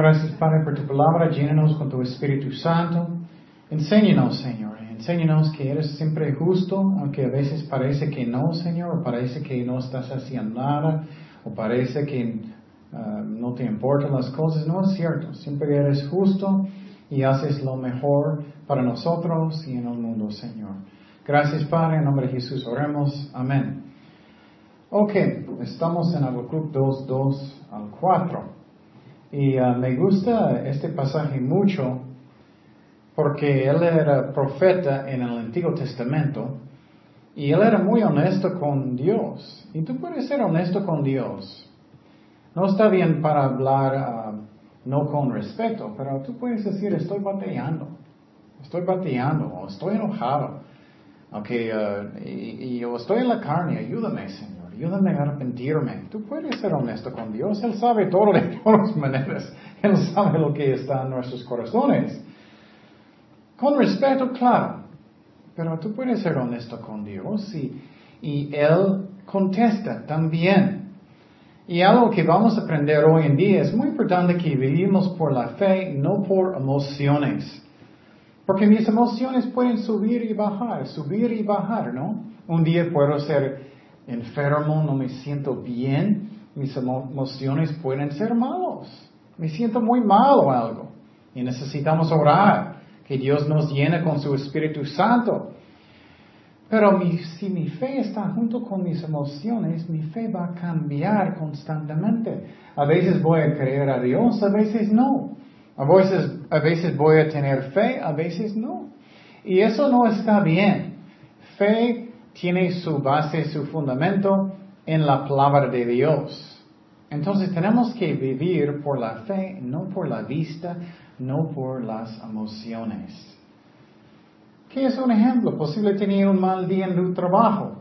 Gracias Padre por tu palabra. Llénanos con tu Espíritu Santo. Enséñanos, Señor. Enséñanos que eres siempre justo, aunque a veces parece que no, Señor, parece que no estás haciendo nada, o parece que ah, no te importan las cosas. No es cierto. Siempre eres justo y haces lo mejor para nosotros y en el mundo, Señor. Gracias, Padre. En nombre de Jesús oremos. Amén. Ok, estamos en Habacuc 2, 2 al 4. Y ah, me gusta este pasaje mucho porque él era profeta en el Antiguo Testamento y él era muy honesto con Dios. Y tú puedes ser honesto con Dios. No está bien para hablar ah, no con respeto, pero tú puedes decir estoy batallando, estoy batallando o estoy enojado. Okay, y, y, yo estoy en la carne, ayúdame, Señor ayúdame a arrepentirme. Tú puedes ser honesto con Dios, Él sabe todo de todas maneras. Él sabe lo que está en nuestros corazones. Con respeto, claro. Pero tú puedes ser honesto con Dios y, y Él contesta también. Y algo que vamos a aprender hoy en día es muy importante que vivimos por la fe, no por emociones. Porque mis emociones pueden subir y bajar, subir y bajar, ¿no? Un día puedo ser enfermo, no me siento bien, mis emociones pueden ser malos. Me siento muy mal o algo. Y necesitamos orar, que Dios nos llene con su Espíritu Santo. Pero si mi fe está junto con mis emociones, mi fe va a cambiar constantemente. A veces voy a creer a Dios, a veces no. A veces, a veces voy a tener fe, a veces no. Y eso no está bien. Fe tiene su base, su fundamento en la palabra de Dios. Entonces tenemos que vivir por la fe, no por la vista, no por las emociones. ¿Qué es un ejemplo? Posible tener un mal día en tu trabajo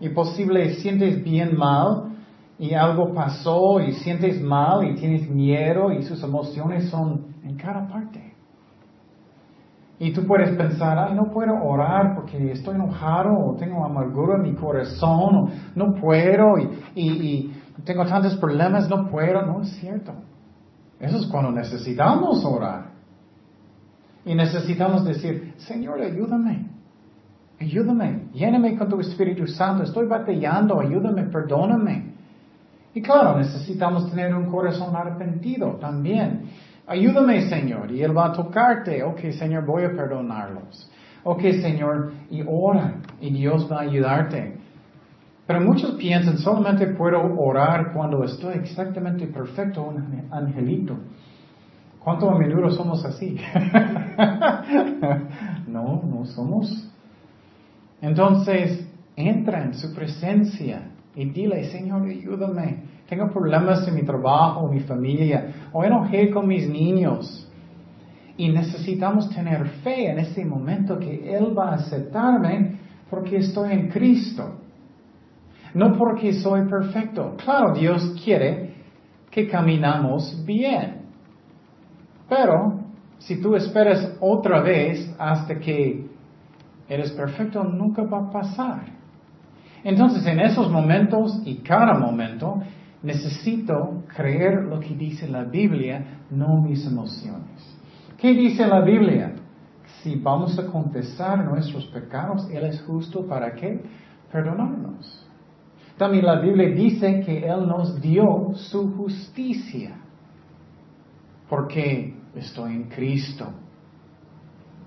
y posible sientes bien mal y algo pasó y sientes mal y tienes miedo y sus emociones son en cada parte. Y tú puedes pensar, ay, no puedo orar porque estoy enojado o tengo amargura en mi corazón o no puedo y, y, tengo tantos problemas, no puedo. No es cierto. Eso es cuando necesitamos orar. Y necesitamos decir, Señor, ayúdame. Ayúdame. Lléname con tu Espíritu Santo. Estoy batallando. Ayúdame. Perdóname. Y claro, necesitamos tener un corazón arrepentido también. Ayúdame, Señor, y Él va a tocarte. Ok, Señor, voy a perdonarlos. Ok, Señor, y ora, y Dios va a ayudarte. Pero muchos piensan, solamente puedo orar cuando estoy exactamente perfecto, un angelito. ¿Cuánto a menudo somos así? no, no somos. Entonces, entra en su presencia y dile, Señor, ayúdame tengo problemas en mi trabajo, en mi familia, o enojé con mis niños. Y necesitamos tener fe en ese momento que Él va a aceptarme porque estoy en Cristo. No porque soy perfecto. Claro, Dios quiere que caminamos bien. Pero si tú esperas otra vez hasta que eres perfecto, nunca va a pasar. Entonces, en esos momentos y cada momento, necesito creer lo que dice la Biblia, no mis emociones. ¿Qué dice la Biblia? Si vamos a confesar nuestros pecados, Él es justo para qué? Perdonarnos. También la Biblia dice que Él nos dio su justicia, porque estoy en Cristo.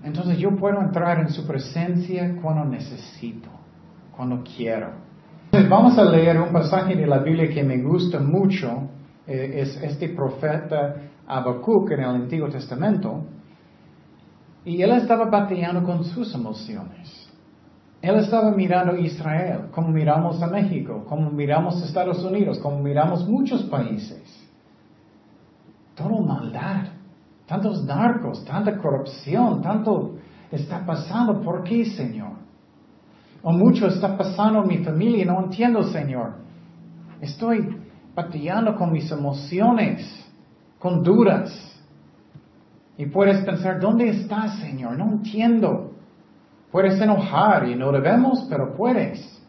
Entonces yo puedo entrar en su presencia cuando necesito, cuando quiero. Vamos a leer un pasaje de la Biblia que me gusta mucho. Eh, es este profeta Habacuc en el Antiguo Testamento. Y él estaba batallando con sus emociones. Él estaba mirando a Israel, como miramos a México, como miramos a Estados Unidos, como miramos muchos países. Todo maldad, tantos narcos, tanta corrupción, tanto está pasando. ¿Por qué, Señor? O mucho está pasando en mi familia y no entiendo, Señor. Estoy batallando con mis emociones, con dudas. Y puedes pensar, ¿dónde estás, Señor? No entiendo. Puedes enojar y no debemos, pero puedes.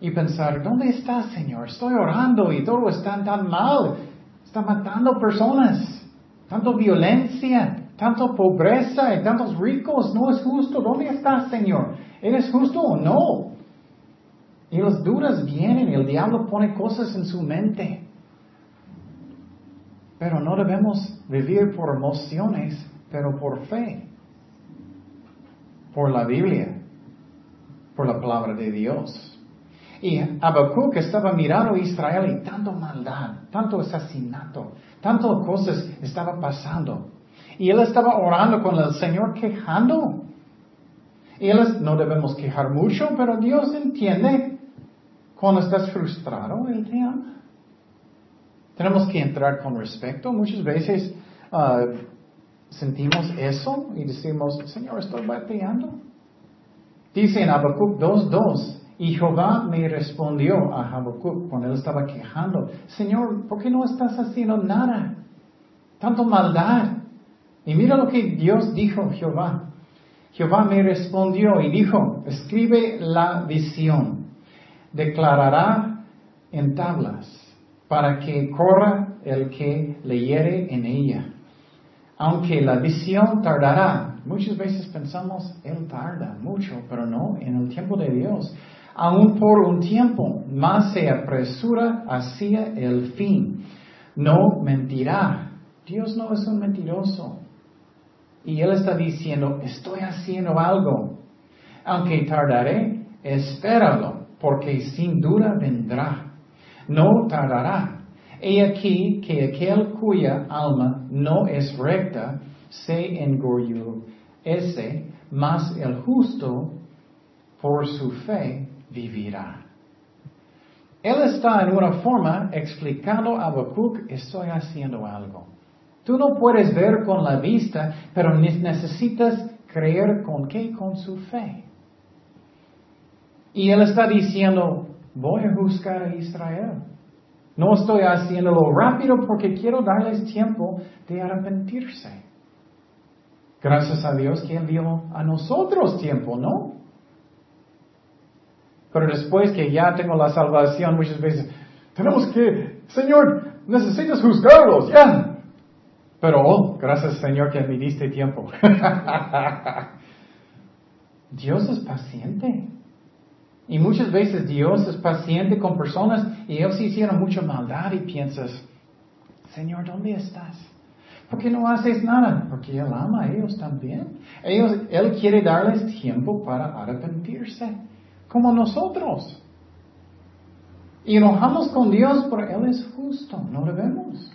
Y pensar, ¿dónde estás, Señor? Estoy orando y todo está tan mal. Está matando personas. Tanto violencia, tanto pobreza y tantos ricos. No es justo. ¿Dónde estás, Señor? ¿Eres justo o no? Y las dudas vienen y el diablo pone cosas en su mente. Pero no debemos vivir por emociones, pero por fe. Por la Biblia. Por la palabra de Dios. Y Habacuc estaba mirando a Israel y tanto maldad, tanto asesinato, tanto cosas estaba pasando. Y él estaba orando con el Señor quejando. Y él no debemos quejar mucho, pero Dios entiende cuando estás frustrado, Él te ama. Tenemos que entrar con respeto. Muchas veces ah, sentimos eso y decimos, Señor, estoy bateando. Dice en Habacuc 2.2, y Jehová me respondió a Habacuc cuando él estaba quejando, Señor, ¿por qué no estás haciendo nada? Tanto maldad. Y mira lo que Dios dijo, Jehová. Jehová me respondió y dijo, escribe la visión, declarará en tablas, para que corra el que leyere en ella. Aunque la visión tardará, muchas veces pensamos, Él tarda mucho, pero no, en el tiempo de Dios aún por un tiempo, más se apresura hacia el fin. No mentirá. Dios no es un mentiroso. Y Él está diciendo, estoy haciendo algo. Aunque tardaré, espéralo, porque sin duda vendrá. No tardará. He aquí que aquel cuya alma no es recta se ese, mas el justo por su fe vivirá. Él está en una forma explicando a Habacuc, estoy haciendo algo. Tú no puedes ver con la vista, pero necesitas creer con qué? Con su fe. Y él está diciendo, voy a buscar a Israel. No estoy haciéndolo rápido porque quiero darles tiempo de arrepentirse. Gracias a Dios que Él dio a nosotros tiempo, ¿no? Pero después que ya tengo la salvación, muchas veces, tenemos que, Señor, necesitas juzgarlos, ya. Pero, oh, gracias Señor que me diste tiempo. Dios es paciente. Y muchas veces Dios es paciente con personas y ellos hicieron mucha maldad y piensas, Señor, ¿dónde estás? ¿Por qué no haces nada? Porque Él ama a ellos también. Ellos, Él quiere darles tiempo para arrepentirse como nosotros. Y enojamos con Dios porque Él es justo, no debemos.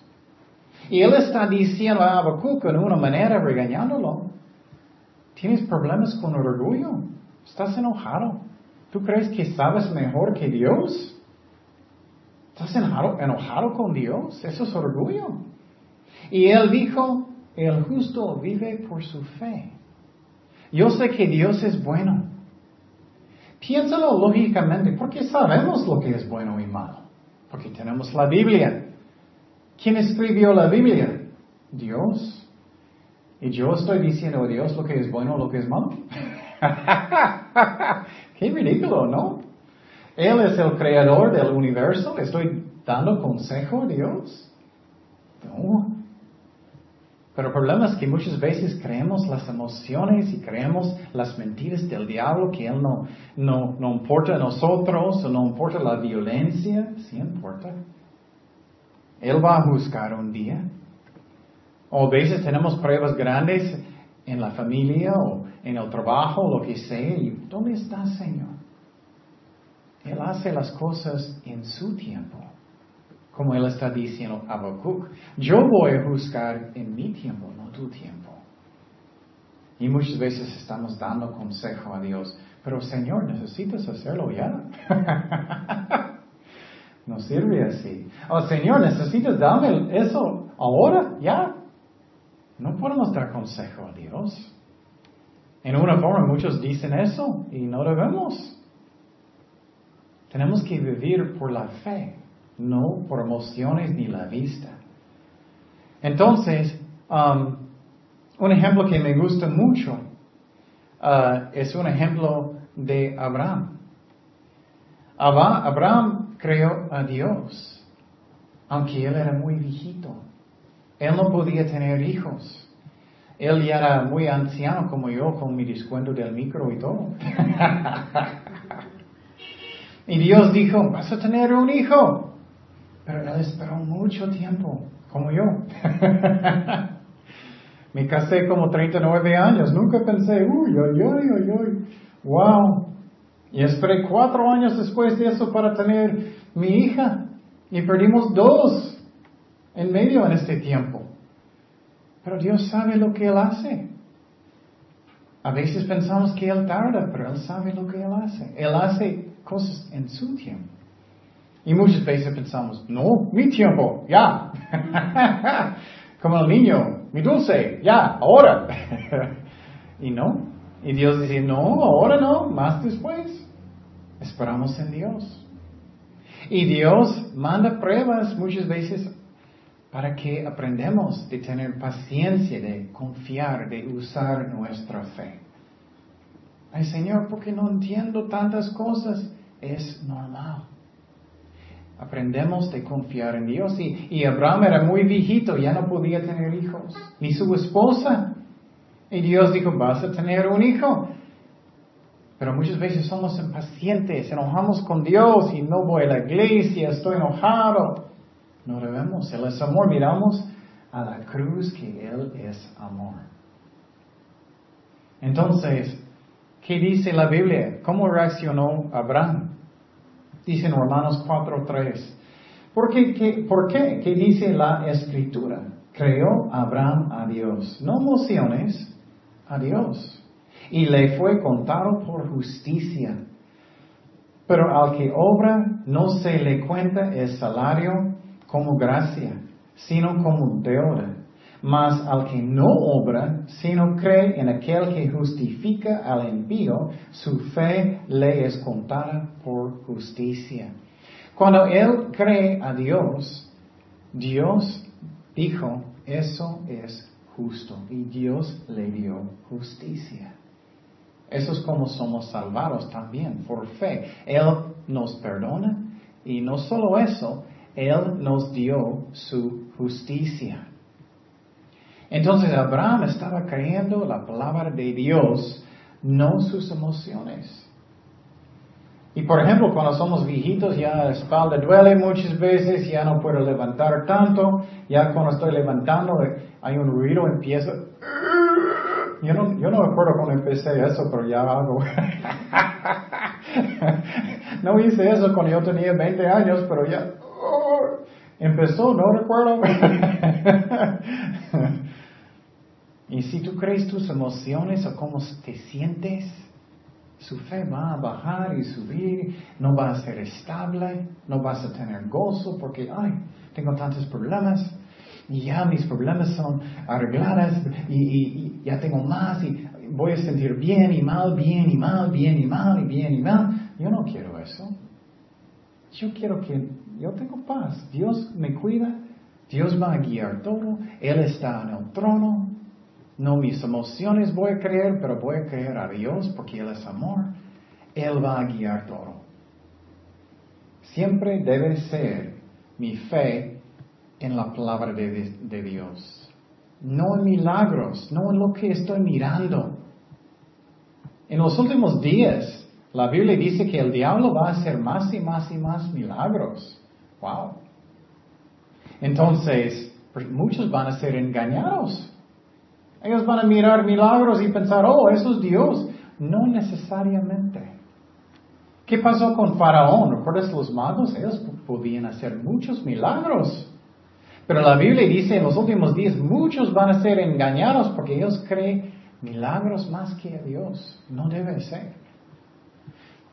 Y Él está diciendo a Habacuc en una manera regañándolo. Tienes problemas con orgullo. Estás enojado. ¿Tú crees que sabes mejor que Dios? ¿Estás enojado, enojado con Dios? Eso es orgullo. Y Él dijo, el justo vive por su fe. Yo sé que Dios es bueno. Piénsalo lógicamente, porque sabemos lo que es bueno y malo. Porque tenemos la Biblia. ¿Quién escribió la Biblia? Dios. Y yo estoy diciendo a Dios lo que es bueno o lo que es malo. Qué ridículo, ¿no? Él es el creador del universo. Estoy dando consejo a Dios. No. Pero el problema es que muchas veces creemos las emociones y creemos las mentiras del diablo, que Él no, no, no importa a nosotros, no importa la violencia, sí importa. Él va a juzgar un día. O a veces tenemos pruebas grandes en la familia o en el trabajo, lo que sea, y ¿dónde está Señor? Él hace las cosas en su tiempo como él está diciendo a Habacuc. Yo voy a juzgar en mi tiempo, no tu tiempo. Y muchas veces estamos dando consejo a Dios, pero Señor, necesitas hacerlo ya. no sirve así. Oh Señor, necesitas darme eso ahora, ya. No podemos dar consejo a Dios. En una forma muchos dicen eso y no debemos. Tenemos que vivir por la fe no por emociones ni la vista. Entonces, um, un ejemplo que me gusta mucho uh, es un ejemplo de Abraham. Abraham creó a Dios. aunque él era muy viejito. Él no podía tener hijos. Él ya era muy anciano como yo con mi descuento del micro y todo. y Dios dijo, vas a tener un hijo. Pero él esperó mucho tiempo, como yo. Me casé como 39 años, nunca pensé, uy, uy, uy, uy, uy, wow. Y esperé cuatro años después de eso para tener mi hija. Y perdimos dos en medio en este tiempo. Pero Dios sabe lo que Él hace. A veces pensamos que Él tarda, pero Él sabe lo que Él hace. Él hace cosas en su tiempo. Y muchas veces pensamos, no, mi tiempo, ya. Como el niño, mi dulce, ya, ahora. y no. Y Dios dice, no, ahora no, más después. Esperamos en Dios. Y Dios manda pruebas muchas veces para que aprendamos de tener paciencia, de confiar, de usar nuestra fe. Ay Señor, porque no entiendo tantas cosas? Es normal. Aprendemos de confiar en Dios. Y, y, Abraham era muy viejito, ya no podía tener hijos, ni su esposa. Y Dios dijo, vas a tener un hijo. Pero muchas veces somos impacientes, enojamos con Dios y no voy a la iglesia, estoy enojado. No debemos, Él es amor. Miramos a la cruz que Él es amor. Entonces, ¿qué dice la Biblia? ¿Cómo reaccionó Abraham? Dice en Romanos 4.3. ¿Por qué, qué, ¿Por qué? ¿Qué dice la escritura? Creó Abraham a Dios. No emociones, a Dios. Y le fue contado por justicia. Pero al que obra no se le cuenta el salario como gracia, sino como deuda. Mas al que no obra, sino cree en aquel que justifica al envío, su fe le es contada por justicia. Cuando él cree a Dios, Dios dijo, eso es justo y Dios le dio justicia. Eso es como somos salvados también, por fe. Él nos perdona y no solo eso, él nos dio su justicia. Entonces Abraham estaba creyendo la palabra de Dios, no sus emociones. Y por ejemplo, cuando somos viejitos, ya la espalda duele muchas veces, ya no puedo levantar tanto, ya cuando estoy levantando hay un ruido, empieza... Yo no, yo no me acuerdo cuando empecé eso, pero ya hago. no hice eso cuando yo tenía 20 años, pero ya Empezó, no recuerdo. y si tú crees tus emociones o cómo te sientes, su fe va a bajar y subir, no va a ser estable, no vas a tener gozo porque, ay, tengo tantos problemas y ya mis problemas son arreglados y, y ya tengo más y voy a sentir bien y mal, bien y mal, bien y mal y bien y mal. Yo no quiero eso. Yo quiero que yo tengo paz. Dios me cuida, Dios va a guiar todo, Él está en el trono. No mis emociones voy a creer, pero voy a creer a Dios porque Él es amor. Él va a guiar todo. Siempre debe ser mi fe en la palabra de, Dios. No en milagros, no en lo que estoy mirando. En los últimos días, la Biblia dice que el diablo va a hacer más y más y más milagros. Wow. Entonces, muchos van a ser engañados. Ellos van a mirar milagros y pensar, oh, eso es Dios. No necesariamente. ¿Qué pasó con Faraón? ¿Recuerdas los magos? Ellos podían hacer muchos milagros. Pero la Biblia dice en los últimos días muchos van a ser engañados porque ellos creen milagros más que a Dios. No debe ser.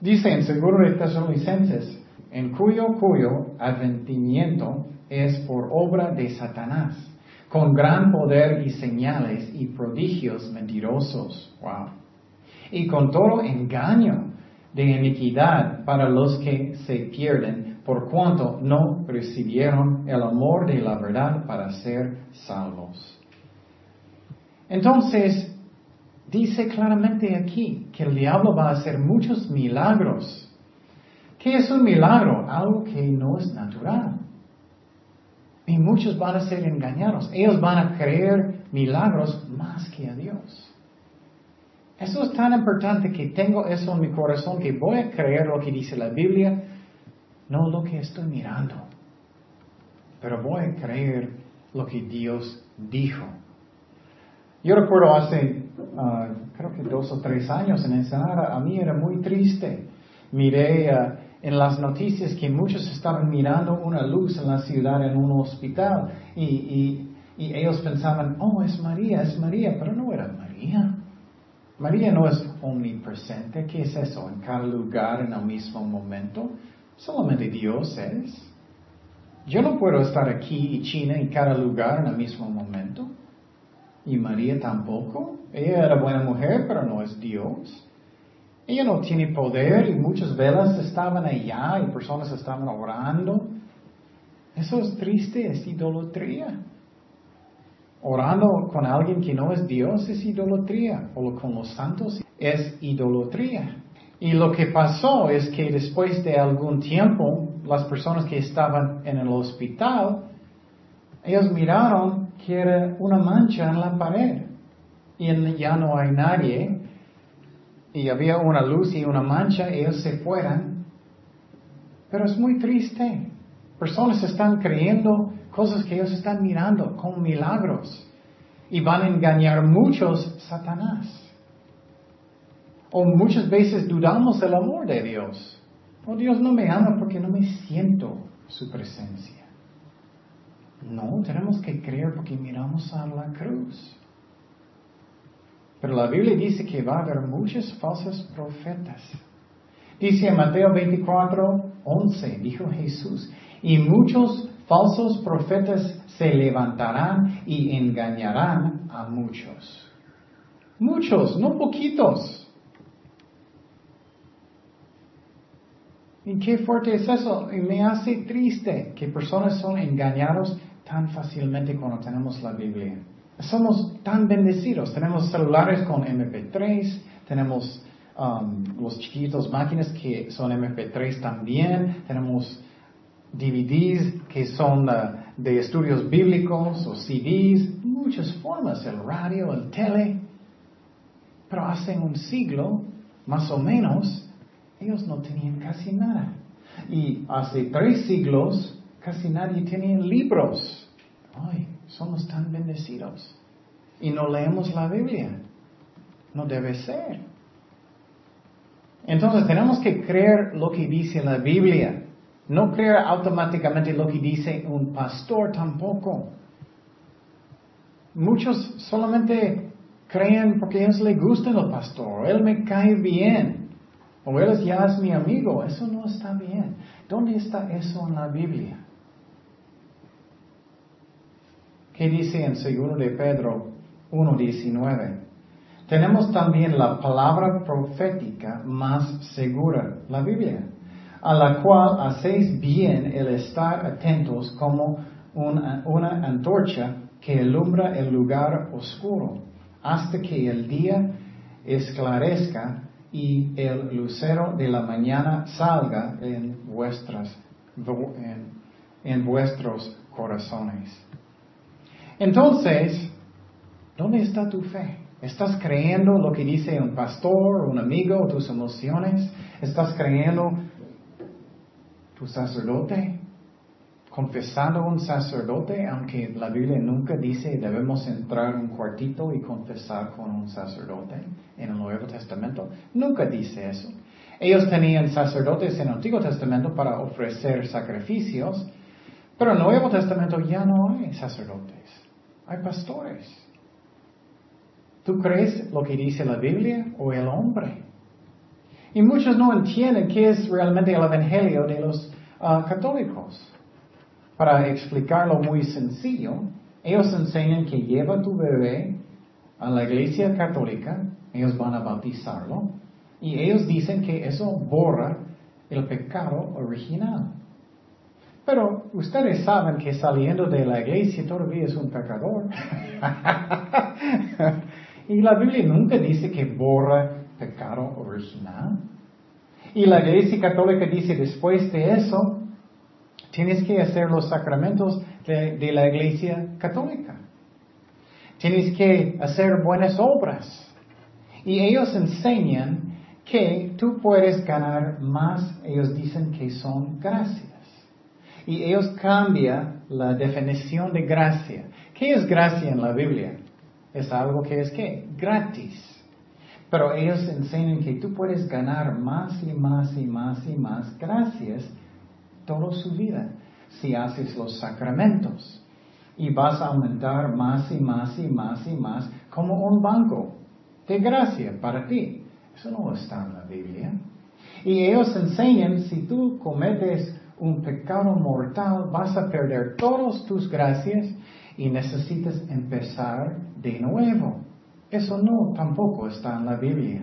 Dice en Seguro de Tesalonicenses en cuyo, cuyo adventimiento es por obra de Satanás, con gran poder y señales y prodigios mentirosos. Wow. Y con todo engaño de iniquidad para los que se pierden, por cuanto no recibieron el amor de la verdad para ser salvos. Entonces, dice claramente aquí que el diablo va a hacer muchos milagros ¿Qué es un milagro? Algo que no es natural. Y muchos van a ser engañados. Ellos van a creer milagros más que a Dios. Eso es tan importante que tengo eso en mi corazón que voy a creer lo que dice la Biblia, no lo que estoy mirando. Pero voy a creer lo que Dios dijo. Yo recuerdo hace, ah, creo que dos o tres años en Ensenada, a mí era muy triste. Miré ah, en las noticias que muchos estaban mirando una luz en la ciudad en un hospital y, y, y ellos pensaban, oh, es María, es María, pero no era María. María no es omnipresente. ¿Qué es eso? En cada lugar en el mismo momento. Solamente Dios es. Yo no puedo estar aquí y China en cada lugar en el mismo momento. Y María tampoco. Ella era buena mujer, pero no es Dios. Ella no tiene poder y muchas velas estaban allá y personas estaban orando. Eso es triste, es idolatría. Orando con alguien que no es Dios es idolatría, o con los santos es idolatría. Y lo que pasó es que después de algún tiempo, las personas que estaban en el hospital, ellos miraron que era una mancha en la pared y ya no hay nadie y había una luz y una mancha, ellos se fueron. Pero es muy triste. Personas están creyendo cosas que ellos están mirando como milagros. Y van a engañar muchos Satanás. O muchas veces dudamos del amor de Dios. Oh, Dios no me ama porque no me siento su presencia. No, tenemos que creer porque miramos a la cruz. Pero la Biblia dice que va a haber muchos falsos profetas. Dice en Mateo 24, 11, dijo Jesús, y muchos falsos profetas se levantarán y engañarán a muchos. Muchos, no poquitos. ¿Y qué fuerte es eso? Y me hace triste que personas son engañados tan fácilmente cuando tenemos la Biblia. Somos tan bendecidos. Tenemos celulares con MP3, tenemos um, los chiquitos máquinas que son MP3 también, tenemos DVDs que son uh, de estudios bíblicos o CDs, muchas formas, el radio, el tele. Pero hace un siglo, más o menos, ellos no tenían casi nada. Y hace tres siglos, casi nadie tenía libros. Ay, somos tan bendecidos. Y no leemos la Biblia. No debe ser. Entonces tenemos que creer lo que dice la Biblia. No creer automáticamente lo que dice un pastor tampoco. Muchos solamente creen porque a ellos les gusta el pastor, él me cae bien, o él ya es mi amigo. Eso no está bien. ¿Dónde está eso en la Biblia? ¿Qué dice en 2 de Pedro 1.19? Tenemos también la palabra profética más segura, la Biblia a la cual hacéis bien el estar atentos como una, antorcha que alumbra el lugar oscuro, hasta que el día esclarezca y el lucero de la mañana salga vuestras, en vuestros corazones. Entonces, ¿dónde está tu fe? ¿Estás creyendo lo que dice un pastor, un amigo, tus emociones? ¿Estás creyendo tu sacerdote, confesando un sacerdote, aunque la Biblia nunca dice debemos entrar en un cuartito y confesar con un sacerdote en el Nuevo Testamento, nunca dice eso. Ellos tenían sacerdotes en el Antiguo Testamento para ofrecer sacrificios, pero en el Nuevo Testamento ya no hay sacerdotes, hay pastores. ¿Tú crees lo que dice la Biblia o el hombre? Y muchos no entienden qué es realmente el Evangelio de los ah, católicos. Para explicarlo muy sencillo, ellos enseñan que lleva tu bebé a la iglesia católica, ellos van a bautizarlo, y ellos dicen que eso borra el pecado original. Pero ustedes saben que saliendo de la iglesia todavía es un pecador. y la Biblia nunca dice que borra pecado original. Y la iglesia católica dice, después de eso, tienes que hacer los sacramentos de, la iglesia católica. Tienes que hacer buenas obras. Y ellos enseñan que tú puedes ganar más, ellos dicen que son gracias. Y ellos cambian la definición de gracia. ¿Qué es gracia en la Biblia? Es algo que es qué? Gratis. Pero ellos enseñan que tú puedes ganar más y más y más y más gracias toda su vida si haces los sacramentos. Y vas a aumentar más y más y más y más como un banco de gracia para ti. Eso no está en la Biblia. Y ellos enseñan, si tú cometes un pecado mortal, vas a perder todas tus gracias y necesitas empezar de nuevo. Eso no tampoco está en la Biblia.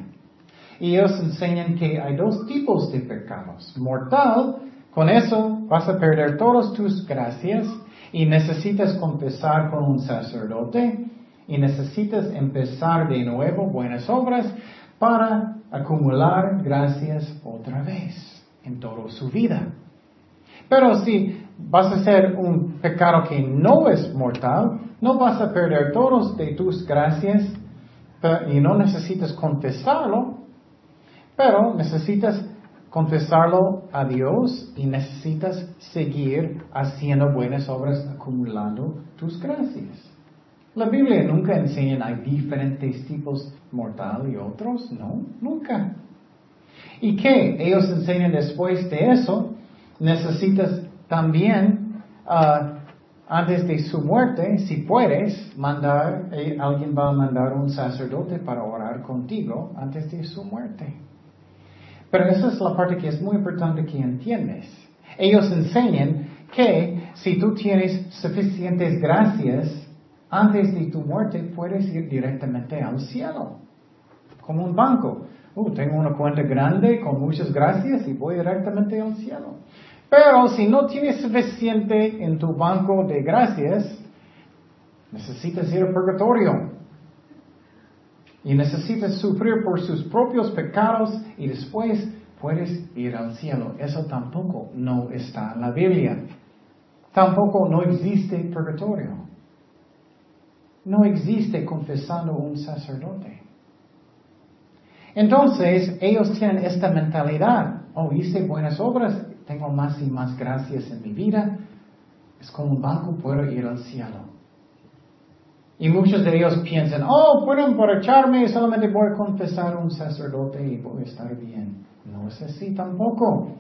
Y ellos enseñan que hay dos tipos de pecados. Mortal, con eso vas a perder todas tus gracias y necesitas confesar con un sacerdote y necesitas empezar de nuevo buenas obras para acumular gracias otra vez en toda su vida. Pero si vas a hacer un pecado que no es mortal, no vas a perder todos tus gracias y no necesitas confesarlo, pero necesitas confesarlo a Dios y necesitas seguir haciendo buenas obras acumulando tus gracias. La Biblia nunca enseña hay diferentes tipos mortal y otros, no, nunca. ¿Y qué? Ellos enseñan después de eso, necesitas también, ah, antes de su muerte, si puedes, mandar, eh, alguien va a mandar un sacerdote para orar contigo antes de su muerte. Pero esa es la parte que es muy importante que entiendes. Ellos enseñan que si tú tienes suficientes gracias antes de tu muerte puedes ir directamente al cielo, como un banco. Uh, tengo una cuenta grande con muchas gracias y voy directamente al cielo. Pero si no tienes suficiente en tu banco de gracias, necesitas ir al purgatorio. Y necesitas sufrir por sus propios pecados y después puedes ir al cielo. Eso tampoco no está en la Biblia. Tampoco no existe purgatorio no existe confesando un sacerdote. Entonces, ellos tienen esta mentalidad. Oh, hice buenas obras, tengo más y más gracias en mi vida. Es como un banco, puedo ir al cielo. Y muchos de ellos piensan, oh, pueden emborracharme, solamente voy a confesar un sacerdote y voy a estar bien. No es así tampoco.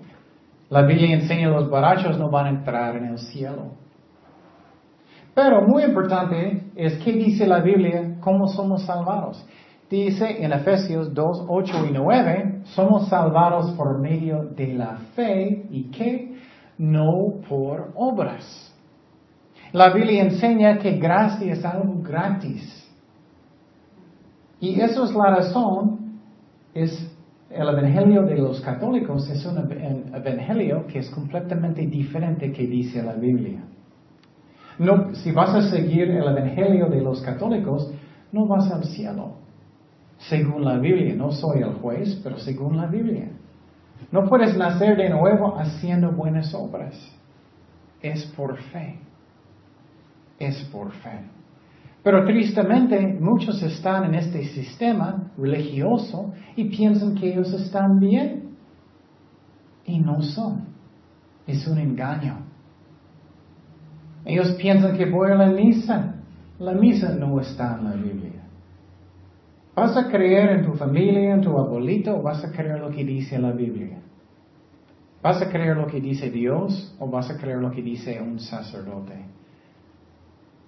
La Biblia enseña que los borrachos no van a entrar en el cielo. Pero muy importante es qué dice la Biblia, cómo somos salvados. Dice en Efesios 2, 8 y 9, somos salvados por medio de la fe y que no por obras. La Biblia enseña que gracia es algo gratis. Y eso es la razón, es el evangelio de los católicos es un evangelio que es completamente diferente que dice la Biblia. No, si vas a seguir el Evangelio de los católicos, no vas al cielo. Según la Biblia, no soy el juez, pero según la Biblia. No puedes nacer de nuevo haciendo buenas obras. Es por fe. Es por fe. Pero tristemente muchos están en este sistema religioso y piensan que ellos están bien. Y no son. Es un engaño. Ellos piensan que voy a la misa. La misa no está en la Biblia. ¿Vas a creer en tu familia, en tu abuelito, o vas a creer lo que dice la Biblia? ¿Vas a creer lo que dice Dios o vas a creer lo que dice un sacerdote?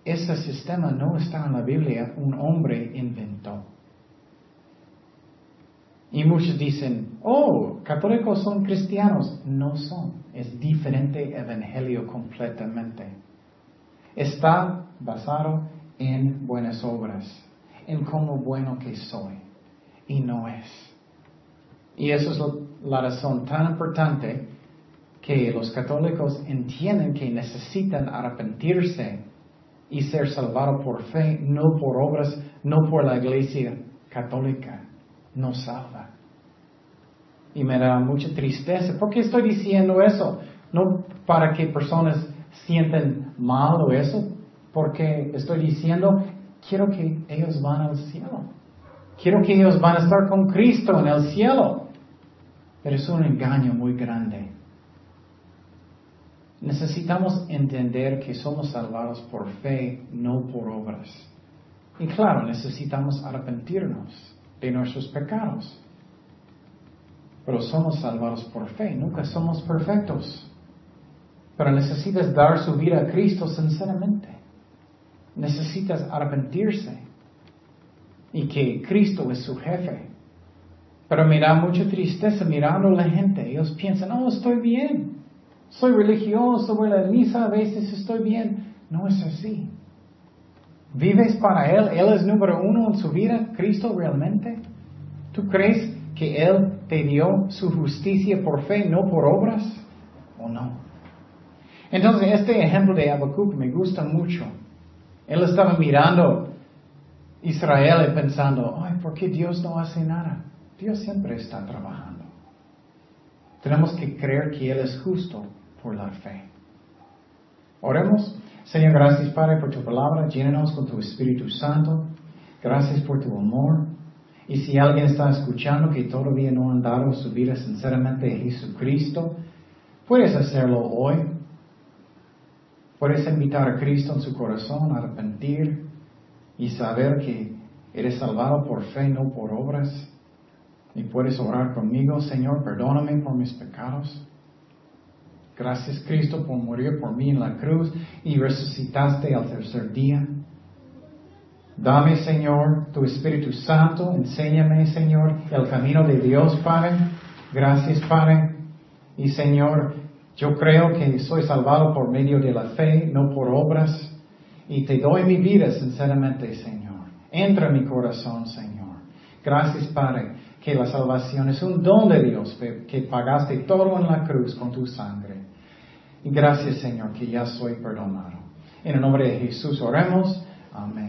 Ese sistema no está en la Biblia, un hombre inventó. Y muchos dicen, oh, católicos son cristianos. No son. Es diferente evangelio completamente está basado en buenas obras, en cómo bueno que soy. Y no es. Y eso es la razón tan importante que los católicos entienden que necesitan arrepentirse y ser salvados por fe, no por obras, no por la iglesia católica. No salva. Y me da mucha tristeza. ¿Por qué estoy diciendo eso? No para que personas sienten mal o eso, porque estoy diciendo, quiero que ellos van al cielo. Quiero que ellos van a estar con Cristo en el cielo. Pero es un engaño muy grande. Necesitamos entender que somos salvados por fe, no por obras. Y claro, necesitamos arrepentirnos de nuestros pecados. Pero somos salvados por fe, nunca somos perfectos. Pero necesitas dar su vida a Cristo sinceramente. Necesitas arrepentirse. Y que Cristo es su jefe. Pero me da mucha tristeza mirando a la gente. Ellos piensan, oh, estoy bien. Soy religioso, voy a la misa, a veces estoy bien. No es así. ¿Vives para Él? ¿Él es número uno en su vida? ¿Cristo realmente? ¿Tú crees que Él te dio su justicia por fe, no por obras? ¿O no? Entonces, este ejemplo de Habacuc me gusta mucho. Él estaba mirando Israel y pensando, ay, ¿por qué Dios no hace nada? Dios siempre está trabajando. Tenemos que creer que Él es justo por la fe. Oremos. Señor, gracias Padre por tu palabra. Llénanos con tu Espíritu Santo. Gracias por tu amor. Y si alguien está escuchando que todavía no han dado su vida sinceramente a Jesucristo, puedes hacerlo hoy. Puedes invitar a Cristo en su corazón a arrepentir y saber que eres salvado por fe, no por obras. Y puedes orar conmigo, Señor, perdóname por mis pecados. Gracias Cristo por morir por mí en la cruz y resucitaste al tercer día. Dame, Señor, tu Espíritu Santo. Enséñame, Señor, el camino de Dios, Padre. Gracias, Padre. Y, Señor, yo creo que soy salvado por medio de la fe, no por obras. Y te doy mi vida, sinceramente, Señor. Entra en mi corazón, Señor. Gracias, Padre, que la salvación es un don de Dios, que pagaste todo en la cruz con tu sangre. Y gracias, Señor, que ya soy perdonado. En el nombre de Jesús oremos. Amén.